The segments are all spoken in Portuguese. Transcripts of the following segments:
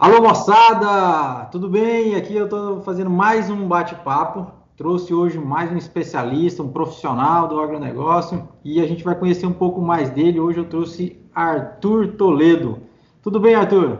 Alô moçada, tudo bem? Aqui eu estou fazendo mais um bate-papo. Trouxe hoje mais um especialista, um profissional do agronegócio e a gente vai conhecer um pouco mais dele. Hoje eu trouxe Arthur Toledo. Tudo bem, Arthur?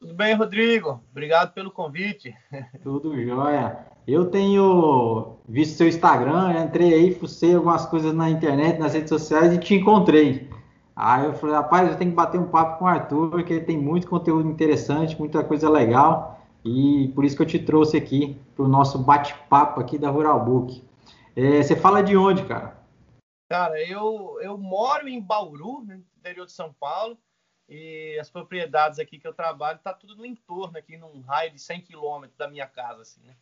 Tudo bem, Rodrigo. Obrigado pelo convite. Tudo jóia. Eu tenho visto seu Instagram, entrei aí, fucei algumas coisas na internet, nas redes sociais e te encontrei. Aí eu falei, rapaz, eu tenho que bater um papo com o Arthur, porque ele tem muito conteúdo interessante, muita coisa legal, e por isso que eu te trouxe aqui para o nosso bate-papo aqui da Rural Book. É, você fala de onde, cara? Cara, eu, eu moro em Bauru, no interior de São Paulo, e as propriedades aqui que eu trabalho tá tudo no entorno, aqui num raio de 100 quilômetros da minha casa, assim, né?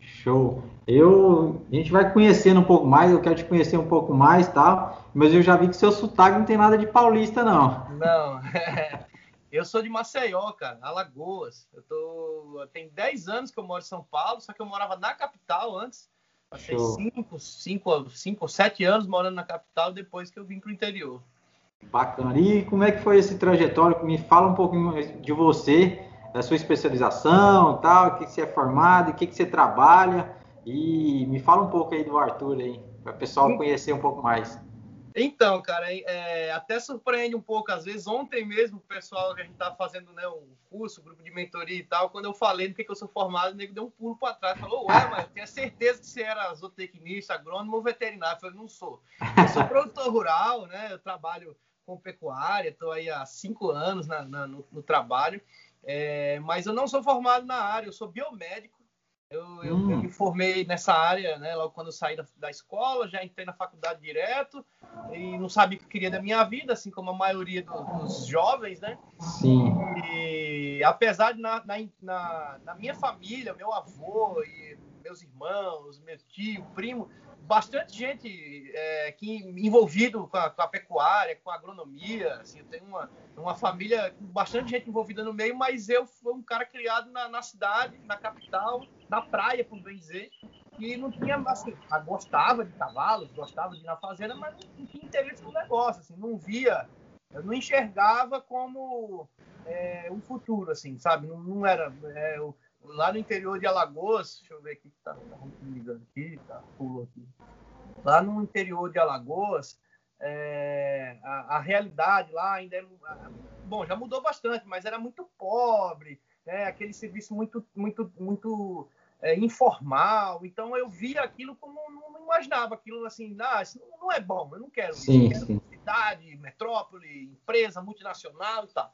Show. Eu, a gente vai conhecendo um pouco mais, eu quero te conhecer um pouco mais, tal, mas eu já vi que seu sotaque não tem nada de paulista, não. Não. eu sou de Maceió, cara, Alagoas. Eu tô, tem 10 anos que eu moro em São Paulo, só que eu morava na capital antes. Passei 5, 5, 5 7 anos morando na capital depois que eu vim pro interior. Bacana. E como é que foi esse trajetório? Me fala um pouquinho de você da sua especialização, tal, o que, você é formado, o que, que você trabalha. E me fala um pouco aí do Arthur aí, para o pessoal conhecer um pouco mais. Então, cara, é, até surpreende um pouco, às vezes, ontem mesmo, o pessoal que a gente estava fazendo né, um curso, um grupo de mentoria e tal, quando eu falei do que, que eu sou formado, o nego deu um pulo para trás, falou, ué, mas eu tinha certeza que você era zootecnista, agrônomo ou veterinário. Eu falei, não sou. Eu sou produtor rural, né, eu trabalho com pecuária, estou aí há cinco anos na, na, no, no trabalho, é, mas eu não sou formado na área, eu sou biomédico. Eu, hum. eu, eu, hum. me formei nessa área, né? Logo quando eu saí da, da, escola, já entrei na faculdade direto e não sabia o que queria da minha vida, assim como a maioria do, dos jovens, né? Sim. E apesar de na, na, na minha família, meu avô e meus irmãos, meu tio, primo, bastante gente é, que envolvido com a, com a, pecuária, com a agronomia. Assim, tenho uma, uma família com bastante gente envolvida no meio, mas eu fui um cara criado na, na cidade, na capital, na praia, por bem dizer, e não tinha, assim, gostava de cavalos, gostava de ir na fazenda, mas não, tinha interesse no negócio, assim, não via, eu não enxergava como é, um futuro, assim, sabe? Não, não era. É, eu, lá no interior de Alagoas, deixa eu ver aqui, tá, tá me ligando aqui, tá, pulou aqui. Lá no interior de Alagoas, é, a, a, realidade lá ainda é, bom, já mudou bastante, mas era muito pobre, né? aquele serviço muito, muito, muito é, informal. Então eu via aquilo como não, não imaginava aquilo assim, ah, isso não, não, é bom, eu não quero sim, eu quero cidade, metrópole, empresa multinacional e tal.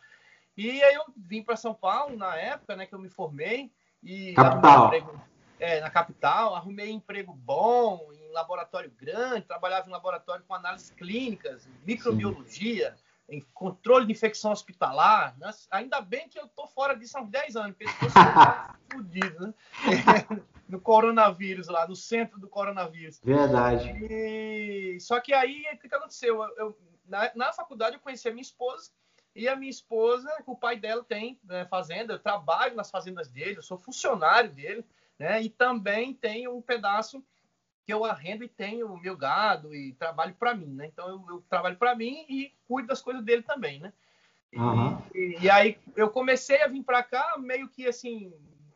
E aí eu vim para São Paulo na época, né, que eu me formei e capital. Emprego, é, na capital, arrumei emprego bom em laboratório grande, trabalhava em laboratório com análises clínicas, microbiologia, Sim. em controle de infecção hospitalar. Né? Ainda bem que eu tô fora disso há uns 10 anos, porque eu tô fudido, né? no coronavírus lá, no centro do coronavírus. Verdade. E... Só que aí, o que, que aconteceu? Eu, eu na, na faculdade eu conheci a minha esposa, e a minha esposa, o pai dela tem né, fazenda, eu trabalho nas fazendas dele, eu sou funcionário dele, né? E também tenho um pedaço que eu arrendo e tenho o meu gado e trabalho para mim, né? Então eu, eu trabalho para mim e cuido das coisas dele também, né? Uhum. E, e, aí eu comecei a vir para cá meio que assim,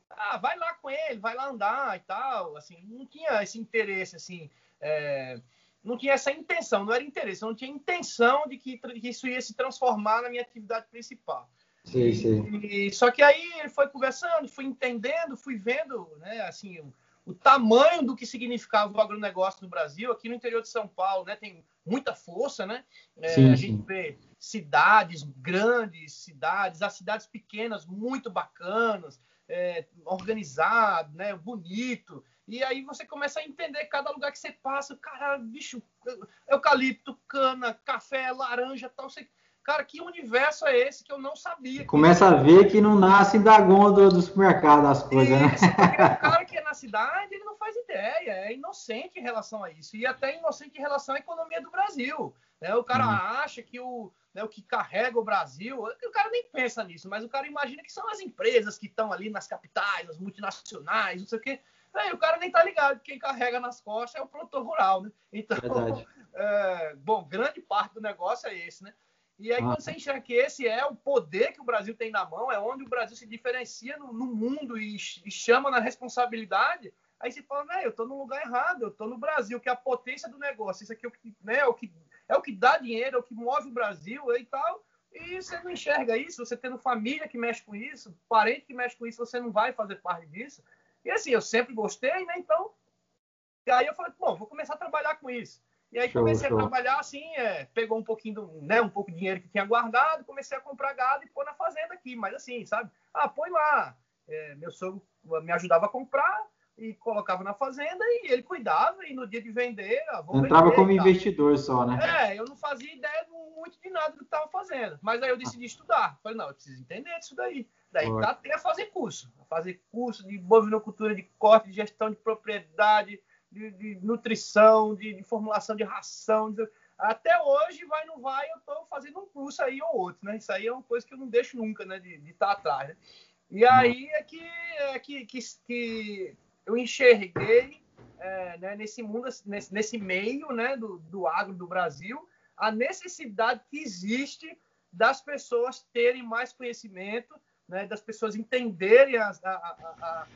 ah, vai lá com ele, vai lá andar e tal, assim, não tinha esse interesse assim. É, não tinha essa intenção, não era interesse, eu não tinha intenção de que, que isso ia se transformar na minha atividade principal. Sim, sim. E, só que aí ele foi conversando, fui entendendo, fui vendo, né, assim, o, o, tamanho do que significava o agronegócio no Brasil, aqui no interior de São Paulo, né, tem muita força, né? É, sim, a gente vê cidades grandes, cidades, as cidades pequenas muito bacanas, é, organizado, né, bonito. E aí você começa a entender cada lugar que você passa, cara, bicho, eucalipto, cana, café, laranja, tal, você... Cara, que universo é esse que eu não sabia? Começa a ver que não nasce da gôndola do supermercado as coisas, né? o cara que é na cidade, ele não faz ideia, é inocente em relação a isso. E até inocente em relação à economia do Brasil. Né? O cara uhum. acha que o, né, o que carrega o Brasil, o cara nem pensa nisso, mas o cara imagina que são as empresas que estão ali nas capitais, as multinacionais, não sei o quê. Aí o cara nem tá ligado, quem carrega nas costas é o produtor rural, né? Então, é, bom, grande parte do negócio é esse, né? E aí, quando você enxerga que esse é o poder que o Brasil tem na mão, é onde o Brasil se diferencia no, no mundo e, e, chama na responsabilidade, aí você fala, né, eu estou no lugar errado, eu estou no Brasil, que é a potência do negócio, isso aqui é o que, né, é o que, é o que dá dinheiro, é o que move o Brasil e tal. E você não enxerga isso, você tendo família que mexe com isso, parente que mexe com isso, você não vai fazer parte disso. E assim, eu sempre gostei, né? Então, aí eu falei, bom, vou começar a trabalhar com isso. E aí show, comecei show. a trabalhar assim, é, pegou um pouquinho, do, né, um pouco de dinheiro que tinha guardado, comecei a comprar gado e pôr na fazenda aqui, mas assim, sabe? Ah, põe lá. É, meu sogro me ajudava a comprar e colocava na fazenda e ele cuidava e no dia de vender, ah, entrava vender, como investidor só, né? É, eu não fazia ideia muito de nada do que estava fazendo, mas aí eu decidi estudar. Falei, não, eu preciso entender disso daí. Daí catei a fazer curso, a fazer curso de bovinocultura, de corte, de gestão de propriedade, de, de nutrição, de, de, formulação de ração. De... Até hoje, vai não vai, eu estou fazendo um curso aí ou outro, né? Isso aí é uma coisa que eu não deixo nunca, né? De estar tá atrás, né? E aí é que, é que, que, que eu enxerguei é, né, nesse mundo, nesse, nesse meio né, do, do agro do Brasil, a necessidade que existe das pessoas terem mais conhecimento, né, das pessoas entenderem a, a, a,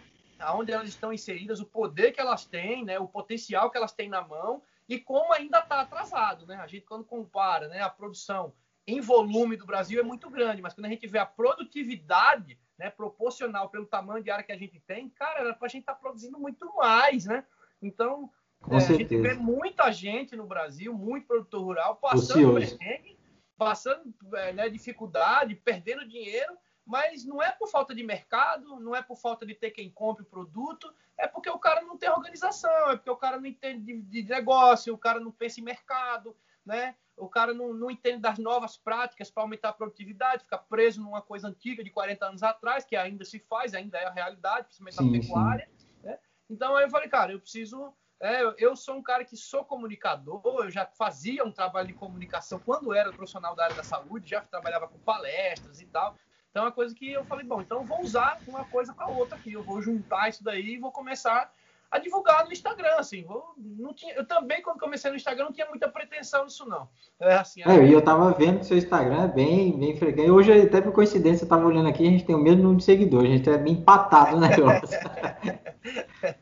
aonde elas estão inseridas, o poder que elas têm, né, o potencial que elas têm na mão e como ainda está atrasado. Né? A gente, quando compara né, a produção em volume do Brasil, é muito grande, mas quando a gente vê a produtividade né, proporcional pelo tamanho de área que a gente tem, cara, era para a gente estar tá produzindo muito mais. Né? Então, é, a gente vê muita gente no Brasil, muito produtor rural, passando perrengue, passando é, né, dificuldade, perdendo dinheiro mas não é por falta de mercado, não é por falta de ter quem compre o produto, é porque o cara não tem organização, é porque o cara não entende de, de negócio, o cara não pensa em mercado, né? O cara não, não entende das novas práticas para aumentar a produtividade, fica preso numa coisa antiga de 40 anos atrás, que ainda se faz, ainda é a realidade, principalmente sim, na pecuária. Né? Então aí eu falei, cara, eu preciso. É, eu sou um cara que sou comunicador, eu já fazia um trabalho de comunicação quando era profissional da área da saúde, já trabalhava com palestras e tal. Então é uma coisa que eu falei, bom, então eu vou usar uma coisa com a outra aqui, eu vou juntar isso daí e vou começar a divulgar no Instagram, assim. Vou, não tinha, eu também, quando comecei no Instagram, não tinha muita pretensão nisso, não. É, assim, é, e eu tava vendo que seu Instagram é bem, bem frequente. Hoje, até por coincidência, eu tava olhando aqui, a gente tem o mesmo número de seguidores, a gente é bem empatado no negócio.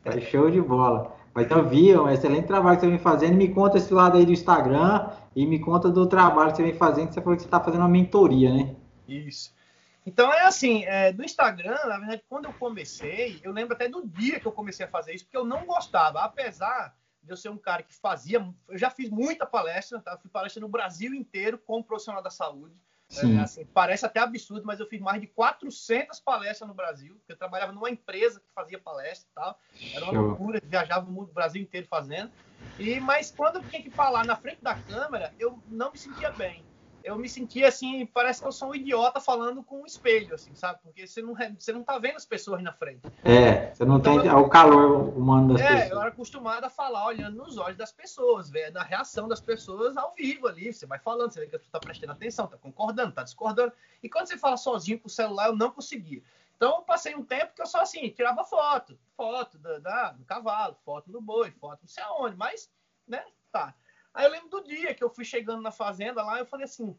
é show de bola. Mas então, vi, é um excelente trabalho que você vem fazendo. Me conta esse lado aí do Instagram e me conta do trabalho que você vem fazendo, que você falou que você está fazendo uma mentoria, né? Isso. Então é assim, é, do Instagram, na verdade, quando eu comecei, eu lembro até do dia que eu comecei a fazer isso, porque eu não gostava, apesar de eu ser um cara que fazia, eu já fiz muita palestra, tá? Eu fui palestra no Brasil inteiro como profissional da saúde. É, assim, parece até absurdo, mas eu fiz mais de 400 palestras no Brasil. Eu trabalhava numa empresa que fazia palestra e tal. Era uma Show. loucura, viajava o Brasil inteiro fazendo. E mas quando eu tinha que falar na frente da câmera, eu não me sentia bem eu me senti assim, parece que eu sou um idiota falando com um espelho, assim, sabe? Porque você não, você não tá vendo as pessoas na frente. É, você não então, tem eu, o calor humano das é, pessoas. É, eu era acostumado a falar olhando nos olhos das pessoas, ver a reação das pessoas ao vivo ali. Você vai falando, você vê que a pessoa tá prestando atenção, tá concordando, tá discordando. E quando você fala sozinho pro celular, eu não conseguia. Então, eu passei um tempo que eu só assim, tirava foto, foto da, da, do cavalo, foto do boi, foto não sei aonde, mas, né, tá. Aí eu lembro do dia que eu fui chegando na fazenda lá, eu falei assim,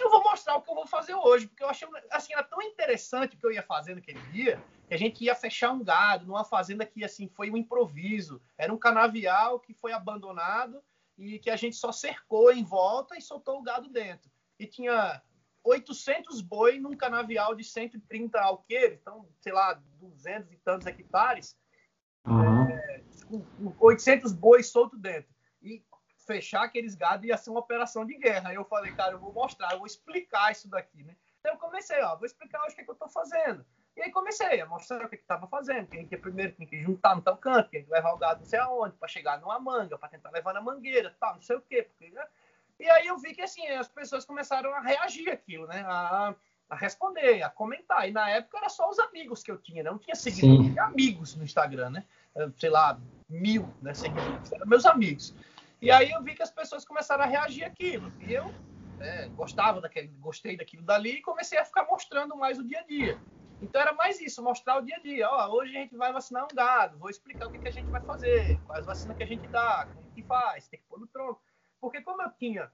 eu vou mostrar o que eu vou fazer hoje, porque eu achei, assim, era tão interessante o que eu ia fazer naquele dia, que a gente ia fechar um gado numa fazenda que, assim, foi um improviso. Era um canavial que foi abandonado e que a gente só cercou em volta e soltou o gado dentro. E tinha 800 boi num canavial de 130 alqueires, então, sei lá, 200 e tantos hectares, uhum. é, com 800 bois soltos dentro. E fechar aqueles gados ia ser uma operação de guerra. Aí eu falei, cara, eu vou mostrar, eu vou explicar isso daqui, né? Então eu comecei, ó, vou explicar hoje o que, é que eu tô fazendo. E aí comecei a mostrar o que, é que tava fazendo, quem que primeiro tinha que juntar no tal canto, quem que levar o gado não sei aonde, para chegar numa manga, para tentar levar na mangueira, tal, não sei o quê. Porque, né? E aí eu vi que assim, as pessoas começaram a reagir aquilo, né? A, a responder, a comentar. E na época era só os amigos que eu tinha, né? Não tinha seguidores, amigos no Instagram, né? Sei lá, mil né, seguidores, eram meus amigos. E aí eu vi que as pessoas começaram a reagir aquilo. E eu né, gostava daquele, gostei daquilo dali e comecei a ficar mostrando mais o dia a dia. Então era mais isso, mostrar o dia a dia. Ó, hoje a gente vai vacinar um gado, vou explicar o que, que a gente vai fazer, quais vacinas que a gente dá, como que faz, tem que pôr no tronco. Porque como eu tinha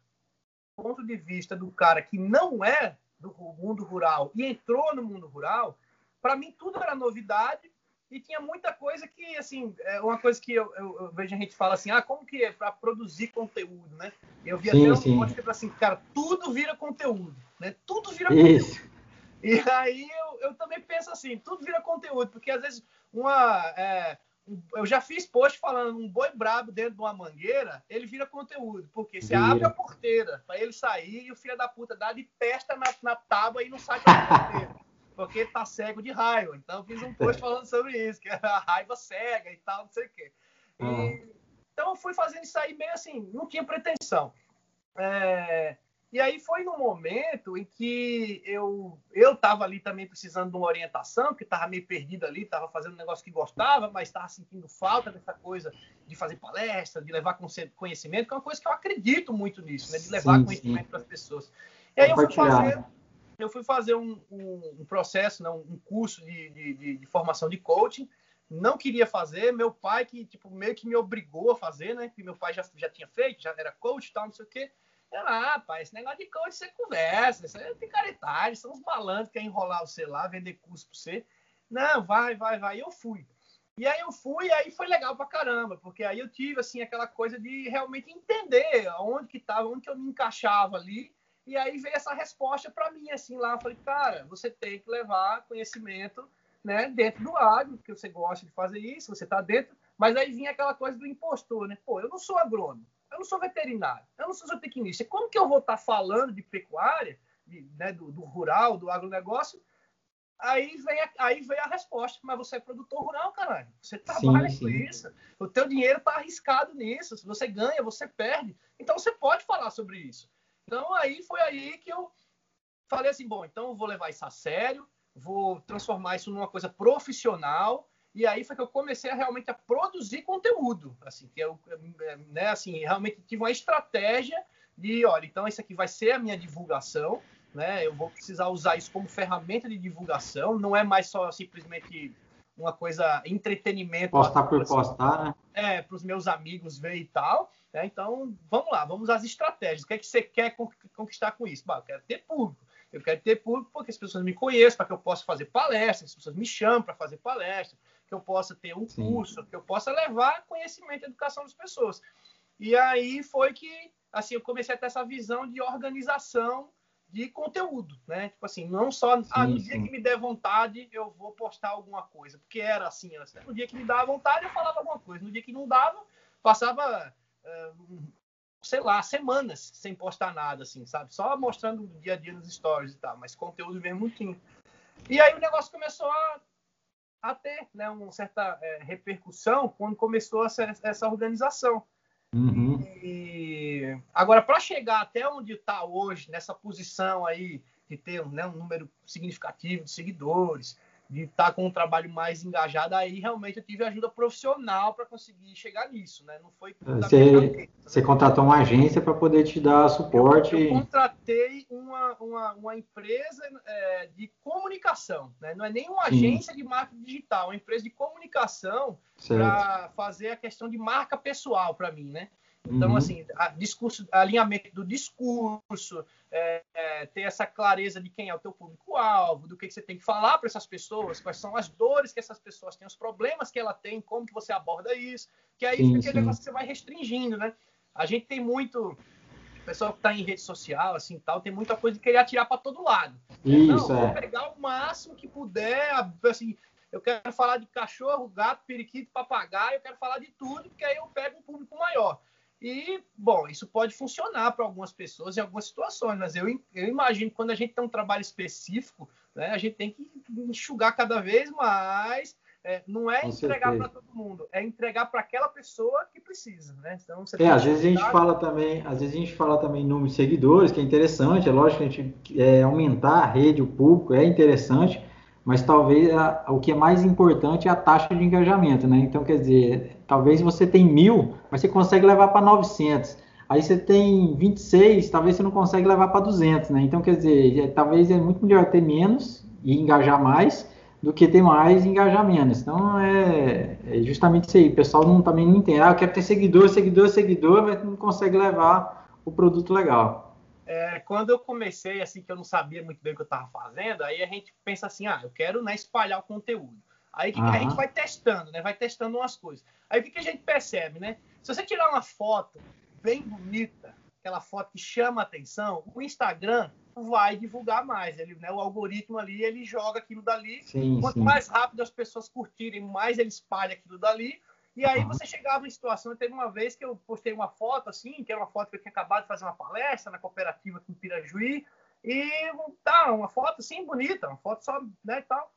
ponto de vista do cara que não é do mundo rural e entrou no mundo rural, para mim tudo era novidade e tinha muita coisa que, assim, é uma coisa que eu, eu, eu vejo a gente fala assim, ah, como que é para produzir conteúdo, né? Eu vi sim, até um sim. monte de assim, cara, tudo vira conteúdo, né? Tudo vira Isso. conteúdo. E aí eu, eu também penso assim, tudo vira conteúdo, porque às vezes uma... É, eu já fiz post falando um boi brabo dentro de uma mangueira, ele vira conteúdo, porque você abre a porteira para ele sair e o filho da puta dá de testa na, na tábua e não sai pela porteira, porque tá cego de raiva. Então fiz um post falando sobre isso, que é a raiva cega e tal, não sei o quê. E, uhum. Então eu fui fazendo isso aí meio assim, não tinha pretensão. É, e aí foi no momento em que eu eu estava ali também precisando de uma orientação, que estava meio perdido ali, estava fazendo um negócio que gostava, mas estava sentindo falta dessa coisa de fazer palestra, de levar conhecimento, que é uma coisa que eu acredito muito nisso, né? De levar sim, conhecimento para as pessoas. E aí eu fui fazer, eu fui fazer um, um, um processo, não, um curso de, de, de, formação de coaching. Não queria fazer, meu pai que tipo meio que me obrigou a fazer, né? Que meu pai já, já tinha feito, já era coach, tal, não sei o quê. Eu, ah, pai, esse negócio de coach você conversa, isso é picaretagem, são uns malandros que querem enrolar você lá, vender curso pra você. Não, vai, vai, vai. E eu fui. E aí eu fui, e aí foi legal pra caramba, porque aí eu tive, assim, aquela coisa de realmente entender onde que tava, onde que eu me encaixava ali, e aí veio essa resposta para mim, assim, lá, eu falei, cara, você tem que levar conhecimento, né, dentro do agro, porque você gosta de fazer isso, você tá dentro, mas aí vinha aquela coisa do impostor, né, pô, eu não sou agrônomo, eu não sou veterinário, eu não sou zootecnista. Como que eu vou estar falando de pecuária, de, né, do, do, rural, do agronegócio? Aí vem, a, aí vem a resposta. Mas você é produtor rural, caralho. Você trabalha sim, sim. com isso. O teu dinheiro está arriscado nisso. Se você ganha, você perde. Então você pode falar sobre isso. Então aí foi aí que eu falei assim, bom, então eu vou levar isso a sério, vou transformar isso numa coisa profissional e aí foi que eu comecei a realmente a produzir conteúdo, assim, que eu, né, assim, realmente tive uma estratégia de, olha, então isso aqui vai ser a minha divulgação, né? Eu vou precisar usar isso como ferramenta de divulgação, não é mais só simplesmente uma coisa entretenimento. Postar por assim, postar, né? É, para os meus amigos ver e tal. Né? Então, vamos lá, vamos às estratégias. O que é que você quer conquistar com isso? Bah, eu quero ter público. Eu quero ter público porque as pessoas me conheçam, para que eu possa fazer palestras, as pessoas me chamam para fazer palestra, que eu possa ter um Sim. curso, que eu possa levar conhecimento e educação das pessoas. E aí foi que assim eu comecei a ter essa visão de organização de conteúdo, né? Tipo assim, não só ah, no dia que me der vontade eu vou postar alguma coisa, porque era assim, né? no dia que me dava vontade eu falava alguma coisa, no dia que não dava passava sei lá semanas sem postar nada, assim, sabe? Só mostrando o dia a dia nos stories e tal, mas conteúdo mesmo tinha. E aí o negócio começou a a ter né, uma certa é, repercussão quando começou essa, essa organização. Uhum. E agora, para chegar até onde está hoje, nessa posição aí de ter né, um número significativo de seguidores, de estar tá com um trabalho mais engajado, aí realmente eu tive ajuda profissional para conseguir chegar nisso, né? Não foi você, você contratou uma agência para poder te dar suporte? Eu, eu contratei uma, uma, uma empresa é, de comunicação, né? Não é nem uma agência Sim. de marketing digital, é uma empresa de comunicação para fazer a questão de marca pessoal para mim, né? Então, uhum. assim, a discurso, alinhamento do discurso, é, é, ter essa clareza de quem é o teu público-alvo, do que, que, você tem que falar para essas pessoas, quais são as dores que essas pessoas têm, os problemas que ela tem, como que você aborda isso, que aí sim, fica aquele negócio que você vai restringindo, né? A gente tem muito, o pessoal que está em rede social, assim, tal, tem muita coisa de querer atirar para todo lado. Isso, Não, é. vou pegar o máximo que puder, assim, eu quero falar de cachorro, gato, periquito, papagaio, eu quero falar de tudo, porque aí eu pego um público maior. E, bom, isso pode funcionar para algumas pessoas em algumas situações, mas eu, eu imagino que quando a gente tem um trabalho específico, né, a gente tem que enxugar cada vez mais. É, não é Com entregar para todo mundo, é entregar para aquela pessoa que precisa, né? Então, é, às vezes a gente fala também, às vezes a gente fala também número de seguidores, que é interessante, é lógico que a gente é, aumentar a rede, o público, é interessante, mas talvez a, o que é mais importante é a taxa de engajamento, né? Então, quer dizer, talvez você tem mil, mas você consegue levar para 900. Aí você tem 26, talvez você não consegue levar para 200, né? Então, quer dizer, é, talvez é muito melhor ter menos e engajar mais do que ter mais e engajar menos. Então, é, é justamente isso aí. O pessoal não, também não entende. Ah, eu quero ter seguidor, seguidor, seguidor, mas não consegue levar o produto legal. é, quando eu comecei, assim, que eu não sabia muito bem o que eu estava fazendo, aí a gente pensa assim, ah, eu quero né, espalhar o conteúdo. Aí que, uhum. a gente vai testando, né? Vai testando umas coisas. Aí o que, que a gente percebe, né? Se você tirar uma foto bem bonita, aquela foto que chama atenção, o Instagram vai divulgar mais. Ele, né, o algoritmo ali, ele joga aquilo dali. Sim, Quanto sim. mais rápido as pessoas curtirem, mais ele espalha aquilo dali. E aí você chegava em situação, teve uma vez que eu postei uma foto assim, que era uma foto que eu tinha acabado de fazer uma palestra na cooperativa aqui em Pirajuí, e tá, uma foto assim bonita, uma foto só, né, e tal.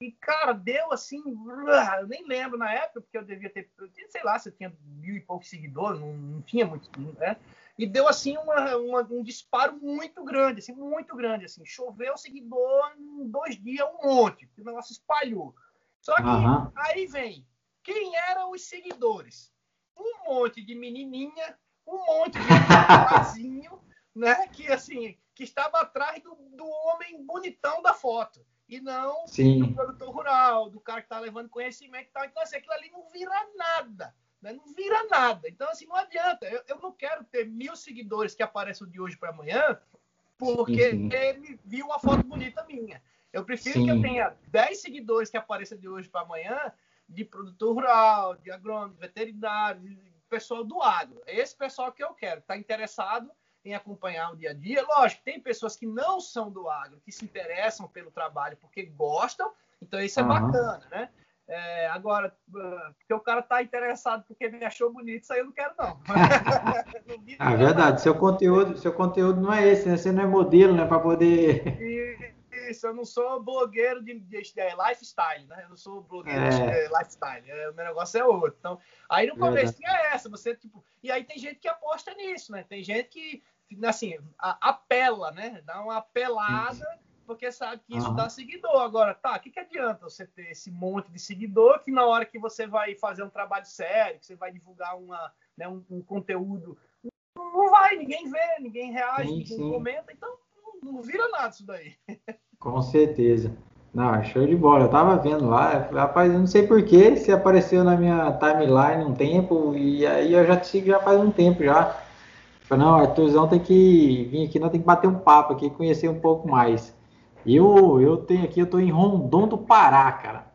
E, cara, deu assim, eu nem lembro na época, porque eu devia ter, sei lá, se eu tinha mil e poucos seguidores, não, não tinha muito, né? E deu assim uma, uma, um disparo muito grande, assim, muito grande, assim, choveu seguidor em dois dias um monte, o negócio espalhou. Só que uhum. aí vem quem eram os seguidores? Um monte de menininha, um monte de rapazinho, né? Que assim, que estava atrás do, do homem bonitão da foto. E não Sim. do produtor rural, do cara que está levando conhecimento e tal. Então, assim, aquilo ali não vira nada. Né? Não vira nada. Então, assim, não adianta. Eu, eu não quero ter mil seguidores que apareçam de hoje para amanhã porque sim, sim. ele viu uma foto bonita minha. Eu prefiro sim. que eu tenha 10 seguidores que apareçam de hoje para amanhã de produtor rural, de agrônomo, veterinário, de pessoal do agro. É esse pessoal que eu quero, está interessado em acompanhar o dia a dia. Lógico, tem pessoas que não são do agro, que se interessam pelo trabalho porque gostam, então isso é uhum. bacana, né? É, agora, porque o cara está interessado porque me achou bonito, isso aí eu não quero, não. não é verdade, seu conteúdo, seu conteúdo não é esse, né? Você não é modelo, né? Para poder. E isso, eu não sou blogueiro de, de, de, é, lifestyle, né? Eu não sou blogueiro é. de é, lifestyle. É, o meu negócio é outro. Então, aí no começo tinha essa, você, tipo. E aí tem gente que aposta nisso, né? Tem gente que, assim, apela, né? Dá uma apelada. Porque sabe que isso uhum. dá seguidor. Agora, tá, o que, que adianta você ter esse monte de seguidor que na hora que você vai fazer um trabalho sério, que você vai divulgar uma, né, um, um conteúdo, não vai, ninguém vê, ninguém reage, sim, ninguém sim. comenta, então não, não vira nada isso daí. Com certeza. Não, show de bola. Eu tava vendo lá, rapaz, eu não sei porquê, se apareceu na minha timeline um tempo, e aí eu já te sigo já faz um tempo já. Falei, não, Arthurzão tem que vir aqui, nós tem que bater um papo aqui, conhecer um pouco mais. Eu, eu tenho aqui, eu tô em Rondon do Pará, cara.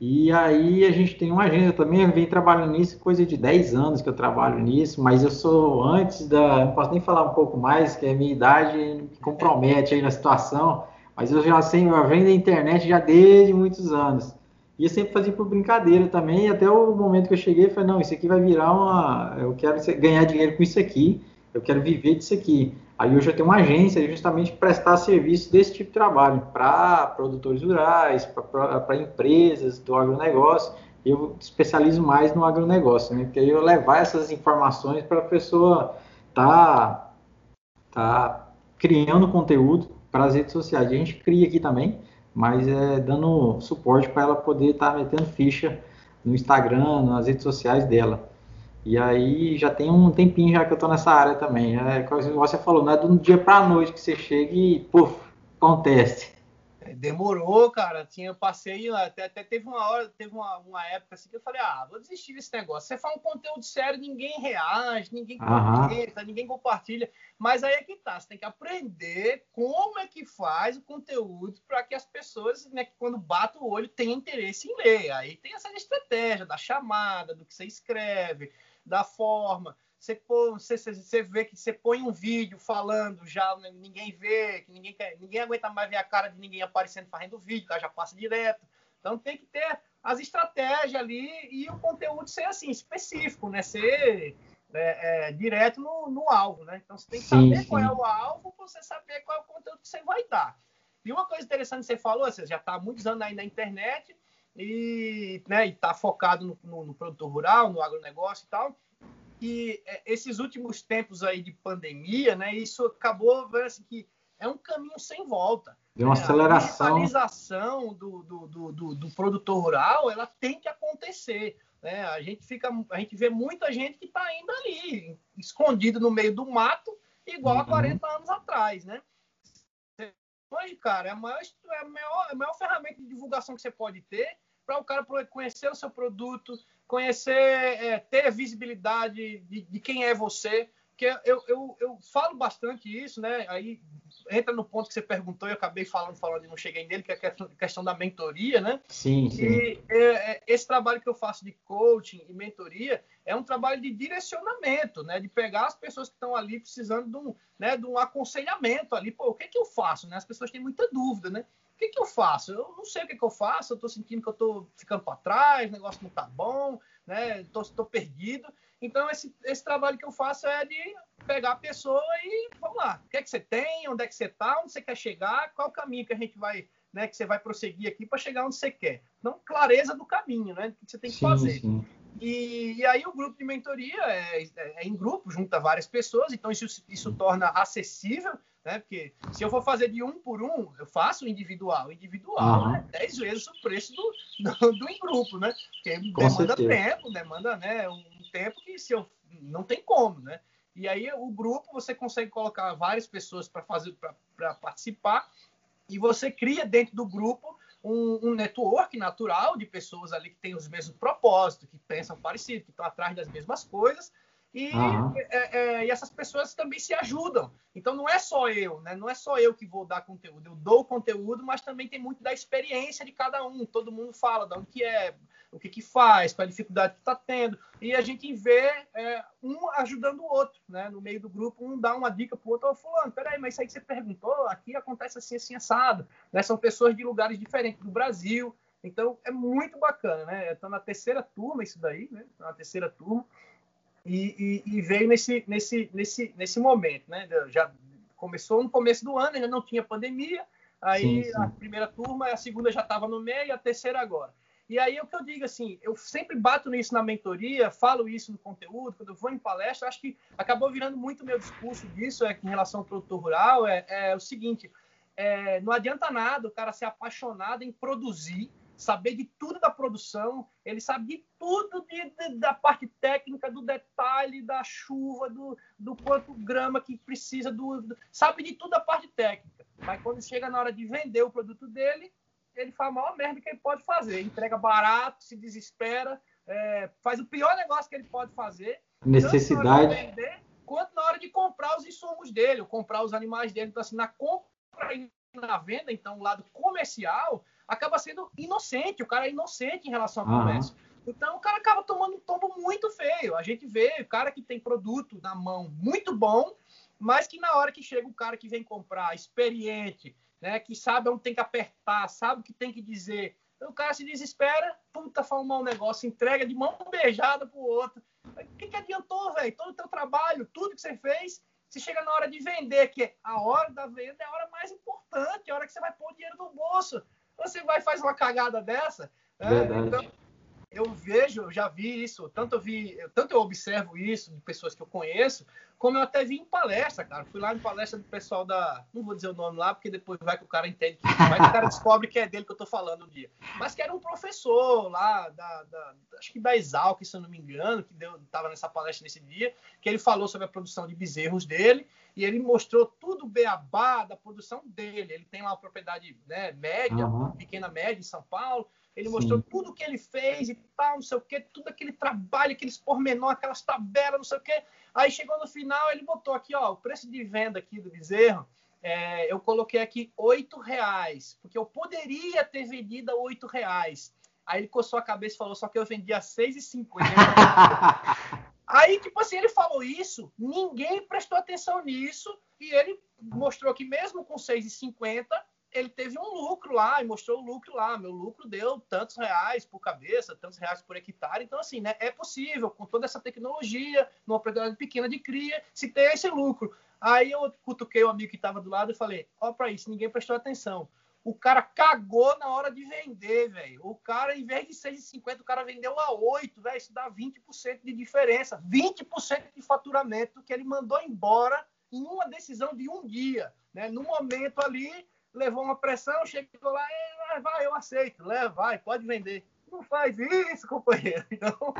E aí a gente tem uma agenda também, eu venho trabalhando nisso, coisa de 10 anos que eu trabalho nisso, mas eu sou antes da, não posso nem falar um pouco mais, que a minha idade compromete aí na situação, mas eu já sei, eu venho da internet já desde muitos anos. E eu sempre fazia por brincadeira também, e até o momento que eu cheguei, eu falei, não, isso aqui vai virar uma. Eu quero ganhar dinheiro com isso aqui, eu quero viver disso aqui. Aí hoje eu tenho uma agência justamente prestar serviço desse tipo de trabalho, para produtores rurais, para empresas do agronegócio. Eu especializo mais no agronegócio, né? Porque aí eu levar essas informações para a pessoa tá, tá criando conteúdo para as redes sociais. A gente cria aqui também, mas é dando suporte para ela poder estar tá metendo ficha no Instagram, nas redes sociais dela. E aí já tem um tempinho já que eu estou nessa área também. É, como você falou, não é um dia para a noite que você chega e, puf, acontece. Demorou, cara. Tinha passei até, até teve uma hora, teve uma, uma época assim que eu falei, ah, vou desistir desse negócio. Você faz um conteúdo sério, ninguém reage, ninguém comenta, ninguém compartilha. Mas aí é que tá, você tem que aprender como é que faz o conteúdo para que as pessoas, né, que quando batem o olho, tenham interesse em ler. Aí tem essa estratégia da chamada, do que você escreve, da forma. Você, pô, você, você vê que você põe um vídeo falando, já ninguém vê, que ninguém quer, ninguém aguenta mais ver a cara de ninguém aparecendo fazendo vídeo, já passa direto. Então tem que ter as estratégias ali e o conteúdo ser assim, específico, né? Ser é, é, direto no, no, alvo, né? Então você tem que sim, saber sim. qual é o alvo para você saber qual é o conteúdo que você vai dar. E uma coisa interessante que você falou, você já está há muitos anos aí na internet e né, está focado no, no, no produtor rural, no agronegócio e tal que é, esses últimos tempos aí de pandemia, né, isso acabou assim, que é um caminho sem volta. Deu uma né? aceleração. A digitalização do, do, do, do, do produtor rural, ela tem que acontecer. Né? A gente fica, a gente vê muita gente que está indo ali, escondido no meio do mato, igual uhum. a 40 anos atrás, né? Hoje, cara, é a maior, é a maior, a maior ferramenta de divulgação que você pode ter para o cara conhecer o seu produto, conhecer, é, ter visibilidade de, de, quem é você, Porque eu, eu, eu falo bastante isso, né? Aí entra no ponto que você perguntou e eu acabei falando, falando e não cheguei nele, que é a questão da mentoria, né? Sim, sim. E é, é, esse trabalho que eu faço de coaching e mentoria é um trabalho de direcionamento, né? De pegar as pessoas que estão ali precisando de um, né, de um aconselhamento ali. Pô, o que, é que eu faço? Né? As pessoas têm muita dúvida, né? O que, que eu faço? Eu não sei o que, que eu faço, eu estou sentindo que eu estou ficando para trás, o negócio não está bom, né? Estou perdido. Então, esse, esse trabalho que eu faço é de pegar a pessoa e vamos lá. O que é que você tem? Onde é que você está? Onde você quer chegar? Qual o caminho que a gente vai, né? Que você vai prosseguir aqui para chegar onde você quer? Então, clareza do caminho, né? O que você tem que sim, fazer. Sim. E, e, aí o grupo de mentoria é, é, é, em grupo, junta várias pessoas, então isso, isso torna acessível, né? Porque se eu for fazer de um por um, eu faço individual. Individual uhum. é dez vezes o preço do, do, do em grupo, né? Porque Com demanda certeza. tempo, demanda né, um tempo que se eu não tem como, né? E aí o grupo você consegue colocar várias pessoas para fazer para participar e você cria dentro do grupo um, um, network natural de pessoas ali que têm os mesmos propósitos, que pensam parecido, que estão atrás das mesmas coisas e, uhum. é, é, e, essas pessoas também se ajudam. Então não é só eu, né? Não é só eu que vou dar conteúdo. Eu dou conteúdo, mas também tem muito da experiência de cada um. Todo mundo fala de onde que é, o que que faz, qual a dificuldade que está tendo. E a gente vê é, um ajudando o outro, né? No meio do grupo, um dá uma dica para o outro. Ô, fulano, peraí, mas isso aí que você perguntou, aqui acontece assim, assim, assado. Né? São pessoas de lugares diferentes do Brasil. Então é muito bacana, né? Estou na terceira turma isso daí, né? Tô na terceira turma e, e, e, veio nesse, nesse, nesse, nesse momento, né? Já começou no começo do ano, ainda não tinha pandemia, aí sim, sim. a primeira turma, a segunda já estava no meio, a terceira agora. E aí o que eu digo assim, eu sempre bato nisso na mentoria, falo isso no conteúdo, quando eu vou em palestra, acho que acabou virando muito meu discurso disso, é em relação ao produtor rural, é, é o seguinte, é, não adianta nada o cara ser apaixonado em produzir, saber de tudo da produção, ele sabe de tudo de, de, da parte técnica, do detalhe, da chuva, do, do quanto grama que precisa, do, do, sabe de tudo da parte técnica. Mas quando chega na hora de vender o produto dele, ele faz a maior merda que ele pode fazer. Entrega barato, se desespera, é, faz o pior negócio que ele pode fazer. Necessidade. Tanto na vender, quanto na hora de comprar os insumos dele, ou comprar os animais dele. Então, assim, na compra e na venda, então, o lado comercial, acaba sendo inocente, o cara é inocente em relação ao comércio. Uhum. Então o cara acaba tomando um tombo muito feio. A gente vê o cara que tem produto na mão muito bom, mas que na hora que chega o cara que vem comprar, experiente, né, que sabe onde tem que apertar, sabe o que tem que dizer, o cara se desespera, puta, fala um mau negócio, entrega de mão beijada pro outro. O que, que adiantou, velho? Todo o teu trabalho, tudo que você fez, se chega na hora de vender, que é a hora da venda é a hora mais importante, é a hora que você vai pôr o dinheiro no bolso você vai faz uma cagada dessa. Né? Então, eu vejo, eu já vi isso, tanto eu vi, tanto eu observo isso de pessoas que eu conheço, como eu até vi em palestra, cara. Fui lá em palestra do pessoal da, não vou dizer o nome lá, porque depois vai que o cara entende, que, vai que o cara descobre que é dele que eu tô falando um dia. Mas que era um professor lá da, da acho que da Exalc, se eu não me engano, que deu, tava nessa palestra nesse dia, que ele falou sobre a produção de bezerros dele e ele mostrou tudo o beabá da produção dele. Ele tem lá uma propriedade né, média, uhum. pequena média em São Paulo. Ele Sim. mostrou tudo que ele fez e tal, não sei o quê, tudo aquele trabalho, aqueles pormenor, aquelas tabelas, não sei o quê. Aí chegou no final, ele botou aqui, ó, o preço de venda aqui do bezerro. É, eu coloquei aqui oito reais, porque eu poderia ter vendido a oito reais. Aí ele coçou a cabeça e falou, só que eu vendi a seis e cinquenta. Aí, tipo assim, ele falou isso, ninguém prestou atenção nisso, e ele mostrou que mesmo com 6,50, ele teve um lucro lá, e mostrou o lucro lá. Meu lucro deu tantos reais por cabeça, tantos reais por hectare. Então, assim, né, é possível, com toda essa tecnologia, numa propriedade pequena de cria, se ter esse lucro. Aí eu cutuquei o amigo que estava do lado e falei, ó, para isso, ninguém prestou atenção. O cara cagou na hora de vender, velho. O cara, em vez de 6,50, o cara vendeu a 8, velho. Isso dá 20% de diferença. 20% de faturamento que ele mandou embora em uma decisão de um dia. Né? No momento ali, levou uma pressão, chegou lá, e, vai, eu aceito. Leva, vai, pode vender. Não faz isso, companheiro. Então,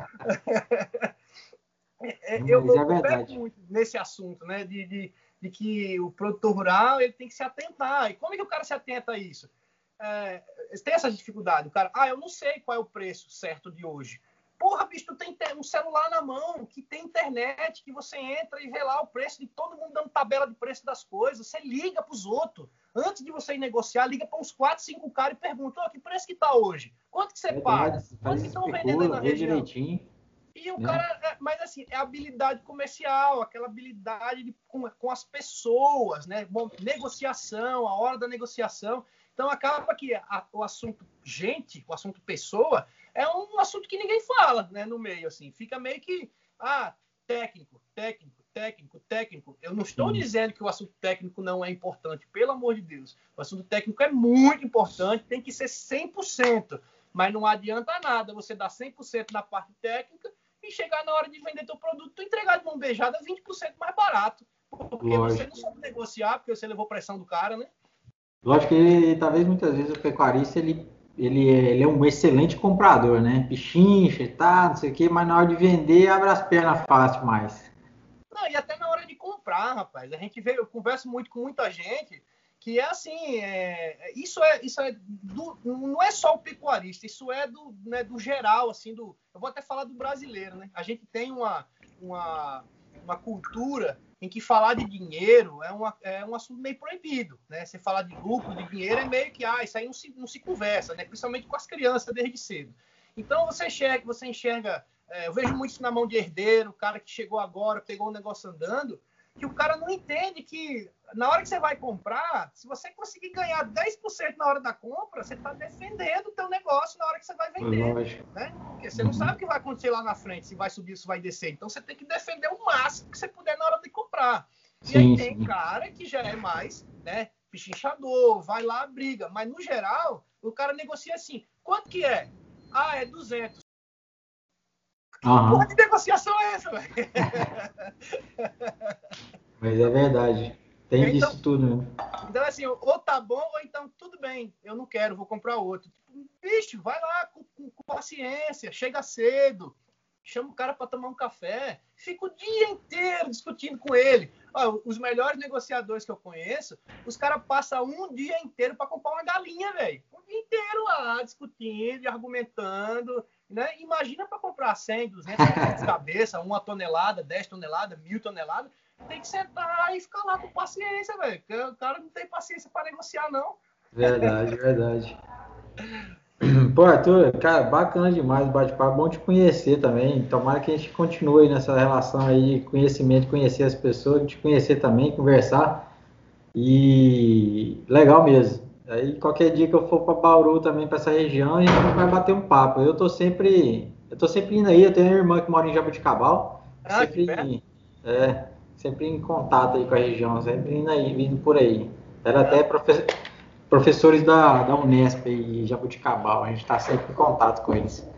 é, é, eu, é muito nesse assunto, né? de, de de que o produtor rural ele tem que se atentar. E como é que o cara se atenta a isso? É, tem essa dificuldade. O cara, ah, eu não sei qual é o preço certo de hoje. Porra, bicho, tu tem um celular na mão, que tem internet, que você entra e vê lá o preço de todo mundo dando tabela de preço das coisas. Você liga para os outros. Antes de você ir negociar, liga para uns 4, 5 caras e pergunta: oh, que preço que tá hoje? Quanto que você é paga? Quanto que estão vendendo aí na região? Direitinho. E o né? cara, é, mas assim, é habilidade comercial, aquela habilidade de, com, com as pessoas, né? Bom, negociação, a hora da negociação. Então acaba que a, o assunto gente, o assunto pessoa, é um assunto que ninguém fala, né? No meio, assim, fica meio que ah, técnico, técnico, técnico, técnico. Eu não estou dizendo que o assunto técnico não é importante, pelo amor de Deus. O assunto técnico é muito importante, tem que ser 100%. Mas não adianta nada você dar 100% na parte técnica e chegar na hora de vender teu produto, tu entregar de mão beijada 20% mais barato. Porque Lógico. você não sabe negociar, porque você levou pressão do cara, né? Lógico que talvez muitas vezes o pecuarista ele, ele, é, ele é um excelente comprador, né? Pichincha, tá, não sei o quê, mas na hora de vender abre as pernas fácil mais. Não, e até na hora de comprar, rapaz. A gente vê, eu converso muito com muita gente que é assim, é, isso é isso é do, não é só o pecuarista, isso é do, né, do geral, assim, do eu vou até falar do brasileiro, né? A gente tem uma, uma, uma cultura em que falar de dinheiro é, uma, é um assunto meio proibido, né? Você falar de lucro, de dinheiro é meio que ah, isso aí não se, não se conversa, né? Principalmente com as crianças desde cedo. Então você enxerga, você enxerga, é, eu vejo muito isso na mão de herdeiro, o cara que chegou agora, pegou o negócio andando, que o cara não entende que na hora que você vai comprar, se você conseguir ganhar 10% na hora da compra, você está defendendo o teu negócio na hora que você vai vender. Né? Porque você não sabe o que vai acontecer lá na frente, se vai subir, se vai descer. Então você tem que defender o máximo que você puder na hora de comprar. E sim, aí tem sim. cara que já é mais, né, pichinchador, vai lá, briga. Mas no geral, o cara negocia assim: quanto que é? Ah, é 200. Uhum. porra de negociação é essa, velho? Mas é verdade. Tem então, disso tudo, né? Então, assim, ou tá bom, ou então tudo bem, eu não quero, vou comprar outro. Bicho, vai lá com, com, com paciência, chega cedo, chama o cara para tomar um café, fica o dia inteiro discutindo com ele. Ó, os melhores negociadores que eu conheço, os caras passam um dia inteiro para comprar uma galinha, velho. Um dia inteiro lá, discutindo, argumentando. Né? Imagina para comprar 100, 200 cabeça, uma tonelada, 10 toneladas, mil toneladas tem que sentar e ficar lá com paciência, velho. O cara não tem paciência para negociar, não. Verdade, verdade. Pô, Arthur, cara, bacana demais o bate-papo, bom te conhecer também. Tomara que a gente continue nessa relação aí de conhecimento, conhecer as pessoas, te conhecer também, conversar. E legal mesmo. Aí qualquer dia que eu for para Bauru também, para essa região, a gente vai bater um papo. Eu tô sempre, eu tô sempre indo aí, eu tenho uma irmã que mora em Jabuticabal. Ah, sempre, que é, sempre em contato aí com a região, sempre indo aí, vindo por aí. Era até profe professores da, da Unesp e Jabuticabal, a gente está sempre em contato com eles.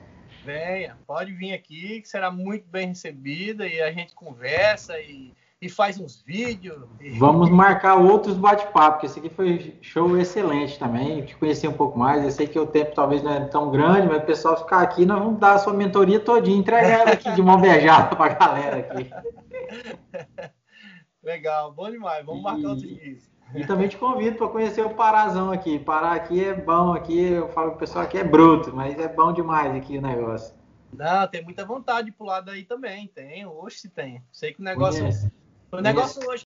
Venha, pode vir aqui, que será muito bem recebida e a gente conversa e, e faz uns vídeos. E... Vamos marcar outros bate-papo, porque esse aqui foi show excelente também, te conheci um pouco mais, eu sei que o tempo talvez não é tão grande, mas o pessoal ficar aqui, nós vamos dar a sua mentoria todinha, entregar ela aqui de mão beijada para a galera aqui. Legal, bom demais. Vamos e, marcar outro dia. E também te convido para conhecer o Parazão aqui. Pará aqui é bom, aqui eu falo pro pessoal aqui é bruto, mas é bom demais aqui o negócio. Não, tem muita vontade de pular daí também, tem. Hoje se tem. Sei que o negócio. Conhece. O negócio Conhece. hoje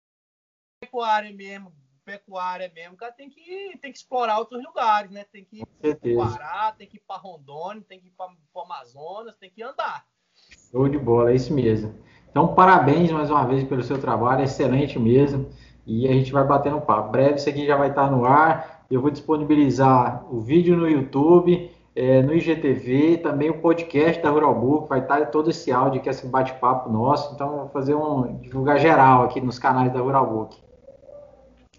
é pecuária mesmo, pecuária mesmo, cara tem que, tem que explorar outros lugares, né? Tem que ir para Pará, tem que ir para Rondônia, tem que ir para o Amazonas, tem que andar. Show de bola, é isso mesmo. Então, parabéns mais uma vez pelo seu trabalho, excelente mesmo. E a gente vai bater no papo. Breve isso aqui já vai estar no ar. Eu vou disponibilizar o vídeo no YouTube, é, no IGTV, também o podcast da Rural Book, vai estar todo esse áudio aqui, esse bate-papo nosso. Então, vou fazer um divulgar geral aqui nos canais da Rural Book.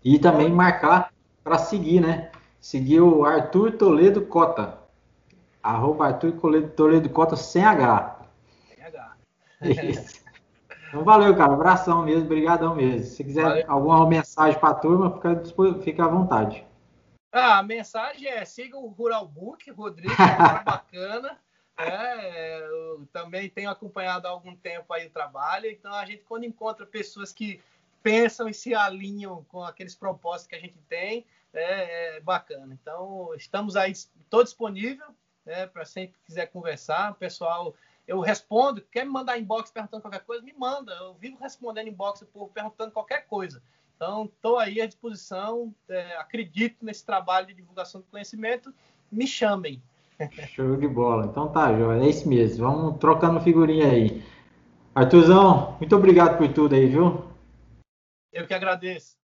E também marcar para seguir, né? Seguir o Arthur Toledo Cota. Arroba Arthur Toledo Cota sem H. Sem H. Isso. Então, valeu, cara. Abração mesmo, brigadão mesmo. Se quiser valeu. alguma mensagem para a turma, fica, fica à vontade. Ah, a mensagem é siga o Rural Book, Rodrigo, é bacana. É, eu também tenho acompanhado há algum tempo aí o trabalho, então a gente quando encontra pessoas que pensam e se alinham com aqueles propósitos que a gente tem, é, é bacana. Então estamos aí, estou disponível né, para sempre quiser conversar. O pessoal eu respondo. Quer me mandar inbox perguntando qualquer coisa? Me manda. Eu vivo respondendo inbox por perguntando qualquer coisa. Então, estou aí à disposição. É, acredito nesse trabalho de divulgação do conhecimento. Me chamem. Show de bola. Então tá, João. É isso mesmo. Vamos trocando figurinha aí. Arthurzão, muito obrigado por tudo aí, viu? Eu que agradeço.